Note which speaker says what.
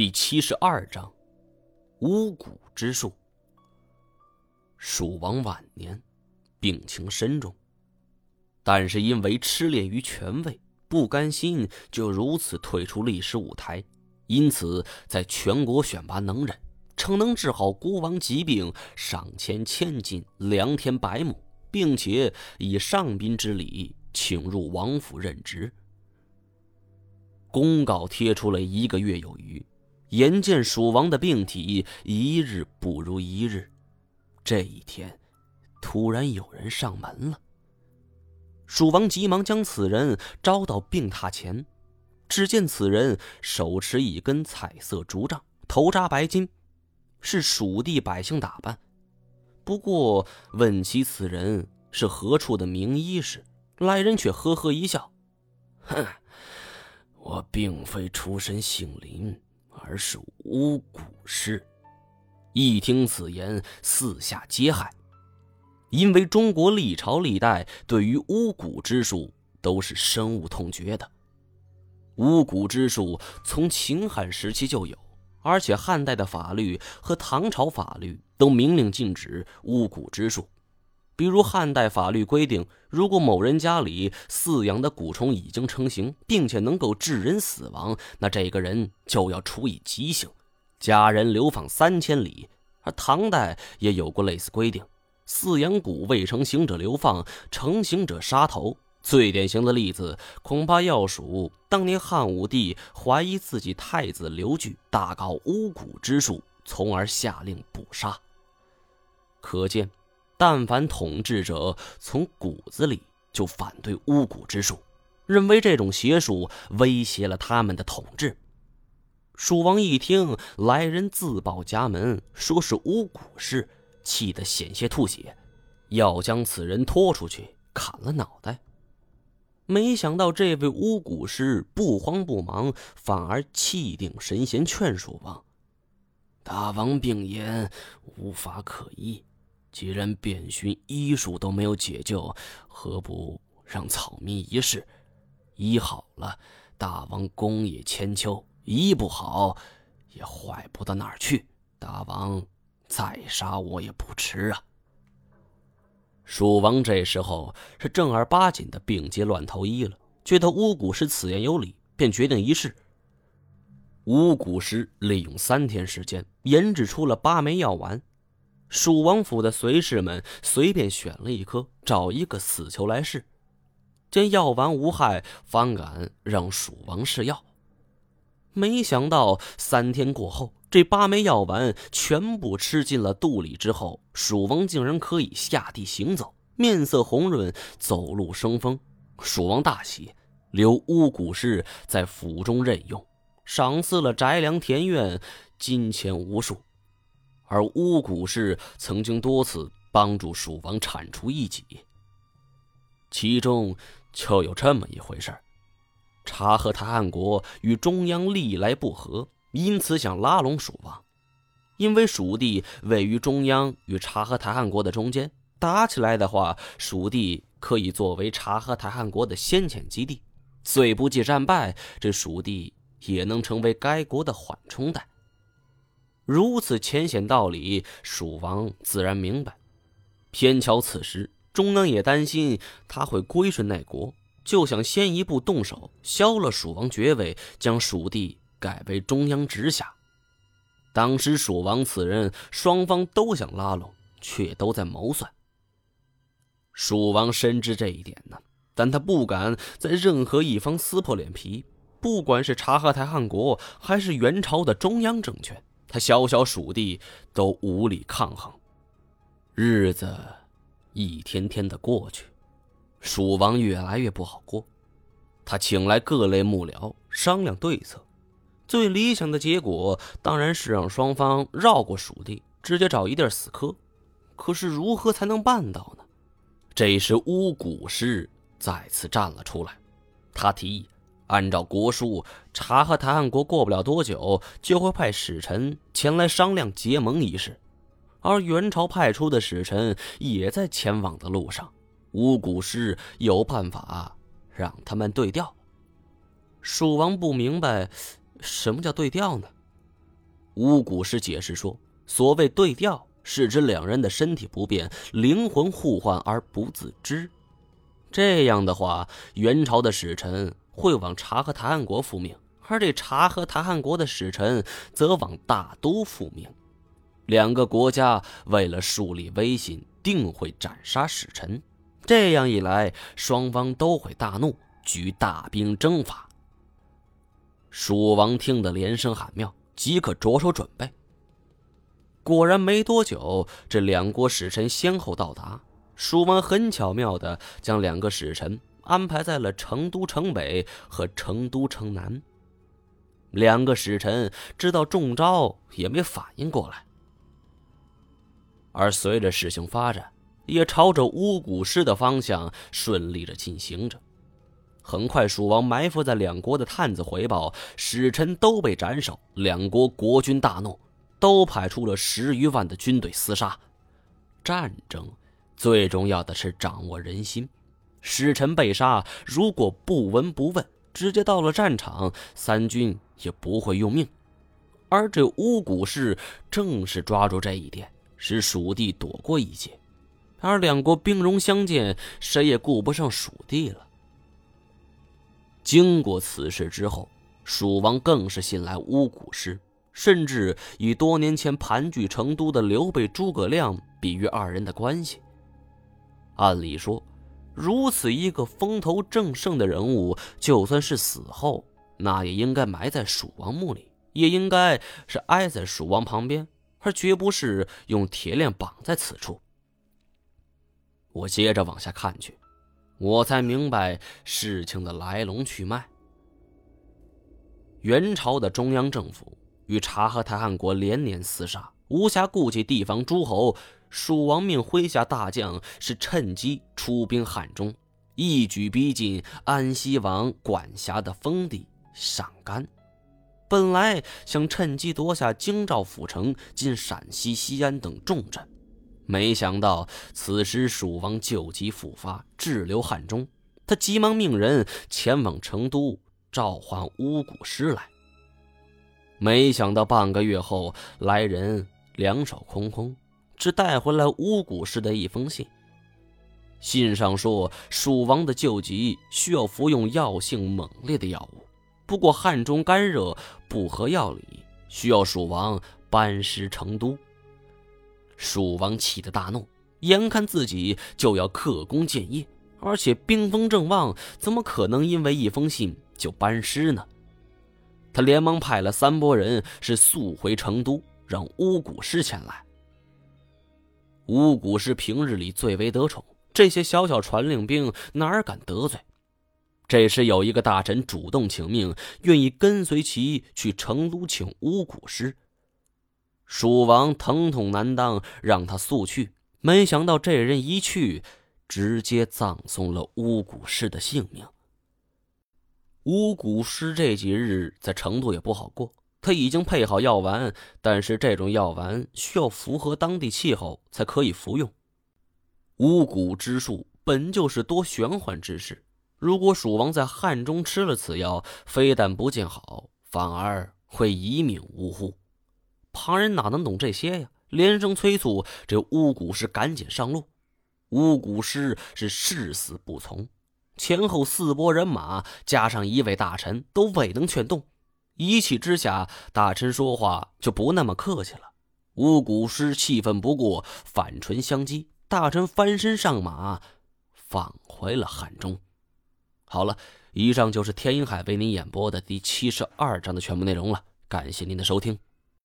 Speaker 1: 第七十二章，巫蛊之术。蜀王晚年，病情深重，但是因为痴恋于权位，不甘心就如此退出历史舞台，因此在全国选拔能人，称能治好孤王疾病，赏钱千金，良田百亩，并且以上宾之礼请入王府任职。公告贴出了一个月有余。眼见蜀王的病体一日不如一日，这一天，突然有人上门了。蜀王急忙将此人招到病榻前，只见此人手持一根彩色竹杖，头扎白巾，是蜀地百姓打扮。不过问起此人是何处的名医时，来人却呵呵一笑：“哼，我并非出身姓林。”而是巫蛊师。一听此言，四下皆骇。因为中国历朝历代对于巫蛊之术都是深恶痛绝的。巫蛊之术从秦汉时期就有，而且汉代的法律和唐朝法律都明令禁止巫蛊之术。比如汉代法律规定，如果某人家里饲养的蛊虫已经成型，并且能够致人死亡，那这个人就要处以极刑，家人流放三千里。而唐代也有过类似规定，饲养蛊未成型者流放，成型者杀头。最典型的例子，恐怕要数当年汉武帝怀疑自己太子刘据大搞巫蛊之术，从而下令捕杀。可见。但凡统治者从骨子里就反对巫蛊之术，认为这种邪术威胁了他们的统治。蜀王一听来人自报家门，说是巫蛊师，气得险些吐血，要将此人拖出去砍了脑袋。没想到这位巫蛊师不慌不忙，反而气定神闲，劝蜀王：“大王病言，无法可医。”既然遍寻医术都没有解救，何不让草民一试？医好了，大王功业千秋；医不好，也坏不到哪儿去。大王再杀我也不迟啊！蜀王这时候是正儿八经的病急乱投医了，觉得巫蛊师此言有理，便决定一试。巫蛊师利用三天时间研制出了八枚药丸。蜀王府的随侍们随便选了一颗，找一个死囚来试，见药丸无害，方敢让蜀王试药。没想到三天过后，这八枚药丸全部吃进了肚里之后，蜀王竟然可以下地行走，面色红润，走路生风。蜀王大喜，留巫蛊师在府中任用，赏赐了宅梁田院，金钱无数。而巫蛊氏曾经多次帮助蜀王铲除异己，其中就有这么一回事察合台汗国与中央历来不和，因此想拉拢蜀王。因为蜀地位于中央与察合台汗国的中间，打起来的话，蜀地可以作为察合台汗国的先遣基地。虽不计战败，这蜀地也能成为该国的缓冲带。如此浅显道理，蜀王自然明白。偏巧此时，中央也担心他会归顺那国，就想先一步动手，削了蜀王爵位，将蜀地改为中央直辖。当时蜀王此人，双方都想拉拢，却都在谋算。蜀王深知这一点呢，但他不敢在任何一方撕破脸皮，不管是察合台汗国，还是元朝的中央政权。他小小蜀地都无力抗衡，日子一天天的过去，蜀王越来越不好过。他请来各类幕僚商量对策，最理想的结果当然是让双方绕过蜀地，直接找一地死磕。可是如何才能办到呢？这时巫蛊师再次站了出来，他提议。按照国书，察和台汗国过不了多久就会派使臣前来商量结盟一事，而元朝派出的使臣也在前往的路上。巫蛊师有办法让他们对调。蜀王不明白什么叫对调呢？巫蛊师解释说，所谓对调，是指两人的身体不变，灵魂互换而不自知。这样的话，元朝的使臣会往察合台汗国复命，而这察合台汗国的使臣则往大都复命。两个国家为了树立威信，定会斩杀使臣。这样一来，双方都会大怒，举大兵征伐。蜀王听得连声喊妙，即刻着手准备。果然没多久，这两国使臣先后到达。蜀王很巧妙地将两个使臣安排在了成都城北和成都城南。两个使臣知道中招，也没反应过来。而随着事情发展，也朝着巫蛊师的方向顺利的进行着。很快，蜀王埋伏在两国的探子回报，使臣都被斩首。两国国君大怒，都派出了十余万的军队厮杀。战争最重要的是掌握人心。使臣被杀，如果不闻不问，直接到了战场，三军也不会用命。而这巫蛊氏正是抓住这一点。使蜀地躲过一劫，而两国兵戎相见，谁也顾不上蜀地了。经过此事之后，蜀王更是信赖巫蛊师，甚至以多年前盘踞成都的刘备、诸葛亮比喻二人的关系。按理说，如此一个风头正盛的人物，就算是死后，那也应该埋在蜀王墓里，也应该是挨在蜀王旁边。而绝不是用铁链绑在此处。我接着往下看去，我才明白事情的来龙去脉。元朝的中央政府与察合台汗国连年厮杀，无暇顾及地方诸侯。蜀王命麾下大将是趁机出兵汉中，一举逼近安西王管辖的封地陕甘。本来想趁机夺下京兆府城、进陕西西安等重镇，没想到此时蜀王旧疾复发，滞留汉中。他急忙命人前往成都召唤巫蛊师来。没想到半个月后，来人两手空空，只带回来巫蛊师的一封信。信上说，蜀王的旧疾需要服用药性猛烈的药物。不过汉中干热，不合药理，需要蜀王班师成都。蜀王气得大怒，眼看自己就要克功建业，而且兵锋正旺，怎么可能因为一封信就班师呢？他连忙派了三拨人，是速回成都，让巫蛊师前来。巫蛊师平日里最为得宠，这些小小传令兵哪敢得罪？这时，有一个大臣主动请命，愿意跟随其去成都请巫蛊师。蜀王疼痛难当，让他速去。没想到这人一去，直接葬送了巫蛊师的性命。巫蛊师这几日在成都也不好过，他已经配好药丸，但是这种药丸需要符合当地气候才可以服用。巫蛊之术本就是多玄幻之事。如果蜀王在汉中吃了此药，非但不见好，反而会一命呜呼。旁人哪能懂这些呀？连声催促这巫蛊师赶紧上路。巫蛊师是誓死不从，前后四拨人马加上一位大臣都未能劝动。一气之下，大臣说话就不那么客气了。巫蛊师气愤不过，反唇相讥。大臣翻身上马，返回了汉中。好了，以上就是天音海为您演播的第七十二章的全部内容了。感谢您的收听。